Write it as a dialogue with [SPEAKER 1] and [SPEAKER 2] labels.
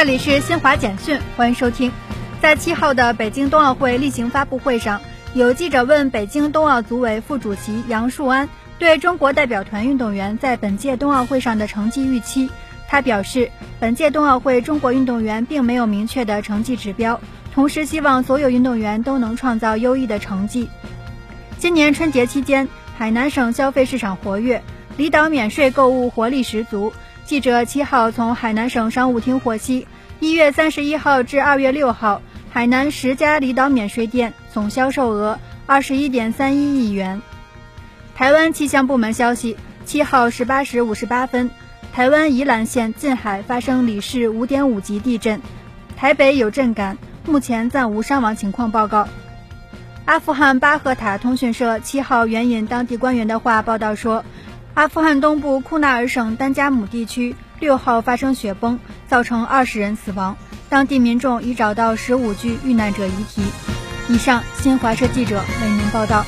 [SPEAKER 1] 这里是新华简讯，欢迎收听。在七号的北京冬奥会例行发布会上，有记者问北京冬奥组委副主席杨树安对中国代表团运动员在本届冬奥会上的成绩预期。他表示，本届冬奥会中国运动员并没有明确的成绩指标，同时希望所有运动员都能创造优异的成绩。今年春节期间，海南省消费市场活跃，离岛免税购物活力十足。记者七号从海南省商务厅获悉，一月三十一号至二月六号，海南十家离岛免税店总销售额二十一点三一亿元。台湾气象部门消息，七号十八时五十八分，台湾宜兰县近海发生里氏五点五级地震，台北有震感，目前暂无伤亡情况报告。阿富汗巴赫塔通讯社七号援引当地官员的话报道说。阿富汗东部库纳尔省丹加姆地区六号发生雪崩，造成二十人死亡。当地民众已找到十五具遇难者遗体。以上，新华社记者为您报道。